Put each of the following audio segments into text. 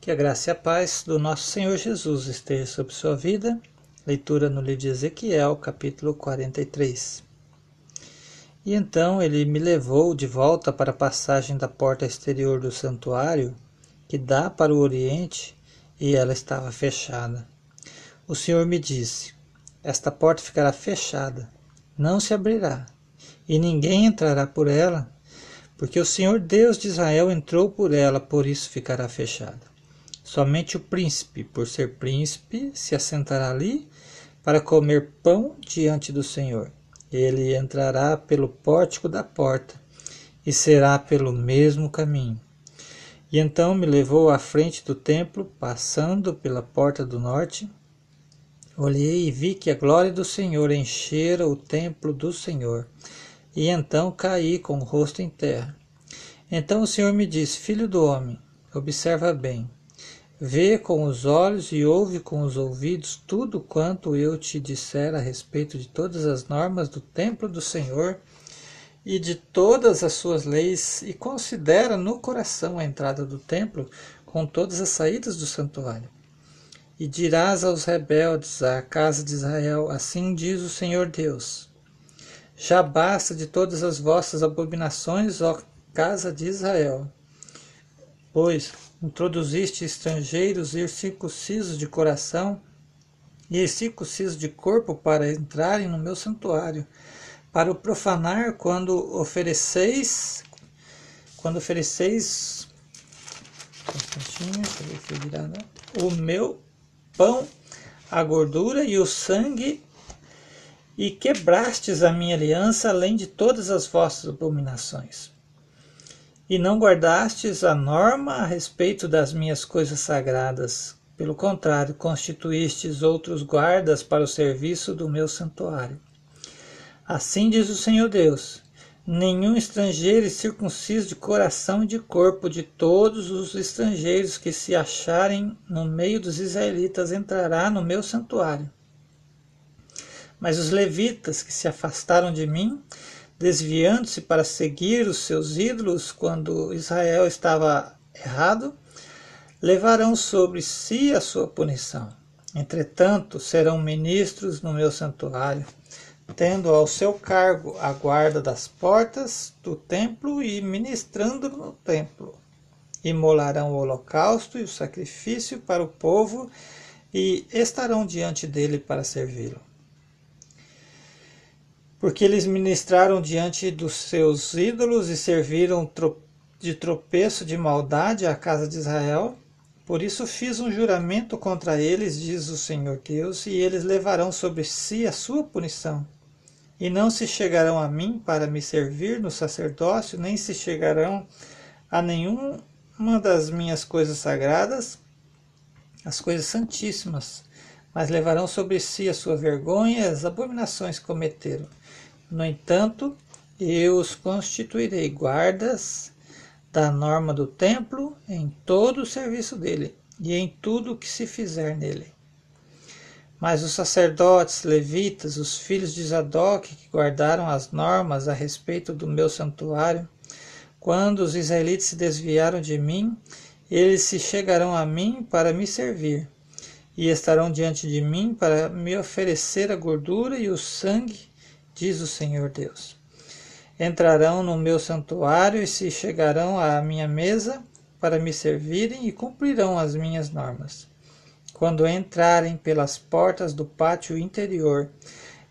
Que a graça e a paz do nosso Senhor Jesus esteja sobre sua vida. Leitura no livro de Ezequiel, capítulo 43. E então ele me levou de volta para a passagem da porta exterior do santuário, que dá para o oriente, e ela estava fechada. O Senhor me disse: Esta porta ficará fechada, não se abrirá, e ninguém entrará por ela, porque o Senhor Deus de Israel entrou por ela, por isso ficará fechada. Somente o príncipe, por ser príncipe, se assentará ali para comer pão diante do Senhor. Ele entrará pelo pórtico da porta e será pelo mesmo caminho. E então me levou à frente do templo, passando pela porta do norte. Olhei e vi que a glória do Senhor enchera o templo do Senhor. E então caí com o rosto em terra. Então o Senhor me disse: Filho do homem, observa bem. Vê com os olhos e ouve com os ouvidos tudo quanto eu te disser a respeito de todas as normas do templo do Senhor e de todas as suas leis, e considera no coração a entrada do templo com todas as saídas do santuário. E dirás aos rebeldes, à casa de Israel: Assim diz o Senhor Deus: Já basta de todas as vossas abominações, ó casa de Israel, pois introduziste estrangeiros e circuncisos de coração e circuncisos de corpo para entrarem no meu santuário, para o profanar quando ofereceis quando ofereceis o meu pão, a gordura e o sangue, e quebrastes a minha aliança, além de todas as vossas abominações e não guardastes a norma a respeito das minhas coisas sagradas. Pelo contrário, constituístes outros guardas para o serviço do meu santuário. Assim diz o Senhor Deus: Nenhum estrangeiro circunciso de coração e de corpo de todos os estrangeiros que se acharem no meio dos israelitas entrará no meu santuário. Mas os levitas que se afastaram de mim desviando-se para seguir os seus ídolos quando Israel estava errado, levarão sobre si a sua punição. Entretanto, serão ministros no meu santuário, tendo ao seu cargo a guarda das portas do templo e ministrando no templo. Imolarão o holocausto e o sacrifício para o povo e estarão diante dele para servi-lo porque eles ministraram diante dos seus ídolos e serviram de tropeço de maldade à casa de Israel. Por isso fiz um juramento contra eles, diz o Senhor Deus, e eles levarão sobre si a sua punição. E não se chegarão a mim para me servir no sacerdócio, nem se chegarão a nenhuma das minhas coisas sagradas, as coisas santíssimas, mas levarão sobre si a sua vergonha e as abominações que cometeram. No entanto, eu os constituirei guardas da norma do templo em todo o serviço dele e em tudo o que se fizer nele. Mas os sacerdotes, levitas, os filhos de Zadok, que guardaram as normas a respeito do meu santuário, quando os israelitas se desviaram de mim, eles se chegarão a mim para me servir, e estarão diante de mim para me oferecer a gordura e o sangue diz o Senhor Deus. Entrarão no meu santuário e se chegarão à minha mesa para me servirem e cumprirão as minhas normas. Quando entrarem pelas portas do pátio interior,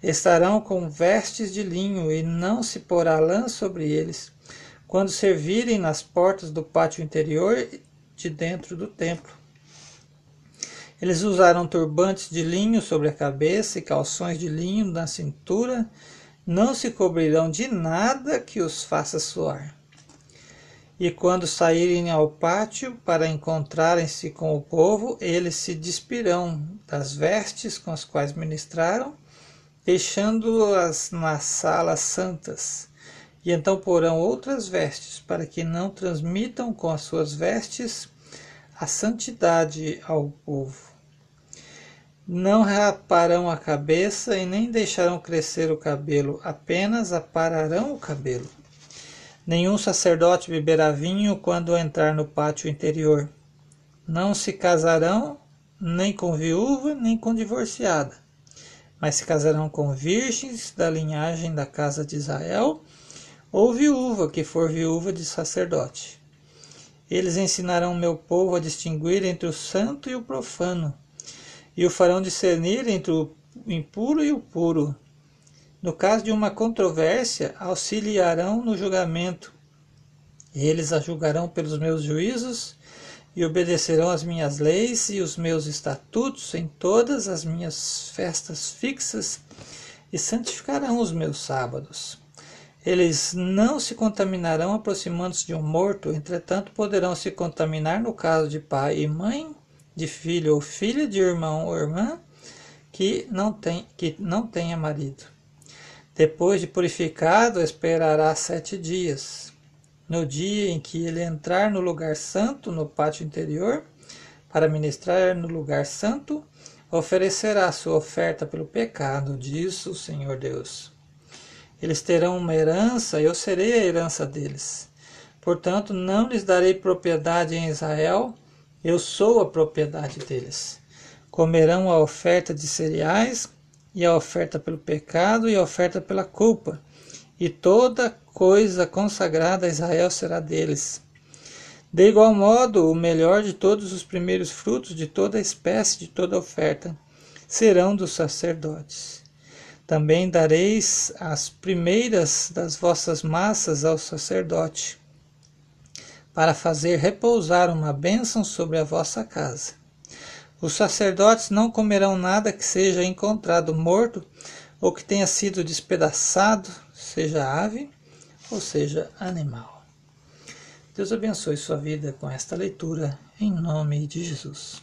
estarão com vestes de linho e não se porá lã sobre eles. Quando servirem nas portas do pátio interior de dentro do templo, eles usarão turbantes de linho sobre a cabeça e calções de linho na cintura não se cobrirão de nada que os faça suar. E quando saírem ao pátio para encontrarem-se com o povo, eles se despirão das vestes com as quais ministraram, deixando-as nas salas santas. E então porão outras vestes, para que não transmitam com as suas vestes a santidade ao povo. Não raparão a cabeça e nem deixarão crescer o cabelo, apenas apararão o cabelo. Nenhum sacerdote beberá vinho quando entrar no pátio interior. Não se casarão nem com viúva, nem com divorciada, mas se casarão com virgens da linhagem da casa de Israel, ou viúva, que for viúva de sacerdote. Eles ensinarão meu povo a distinguir entre o santo e o profano, e o farão discernir entre o impuro e o puro. No caso de uma controvérsia, auxiliarão no julgamento. Eles a julgarão pelos meus juízos e obedecerão às minhas leis e os meus estatutos em todas as minhas festas fixas e santificarão os meus sábados. Eles não se contaminarão aproximando-se de um morto, entretanto poderão se contaminar no caso de pai e mãe, de filho ou filha, de irmão ou irmã que não, tem, que não tenha marido. Depois de purificado, esperará sete dias no dia em que ele entrar no lugar santo, no pátio interior, para ministrar no lugar santo, oferecerá sua oferta pelo pecado, diz o Senhor Deus. Eles terão uma herança, e eu serei a herança deles. Portanto, não lhes darei propriedade em Israel, eu sou a propriedade deles. Comerão a oferta de cereais, e a oferta pelo pecado, e a oferta pela culpa, e toda coisa consagrada a Israel será deles. De igual modo, o melhor de todos os primeiros frutos de toda espécie, de toda oferta, serão dos sacerdotes. Também dareis as primeiras das vossas massas ao sacerdote, para fazer repousar uma bênção sobre a vossa casa. Os sacerdotes não comerão nada que seja encontrado morto ou que tenha sido despedaçado, seja ave, ou seja, animal. Deus abençoe sua vida com esta leitura, em nome de Jesus.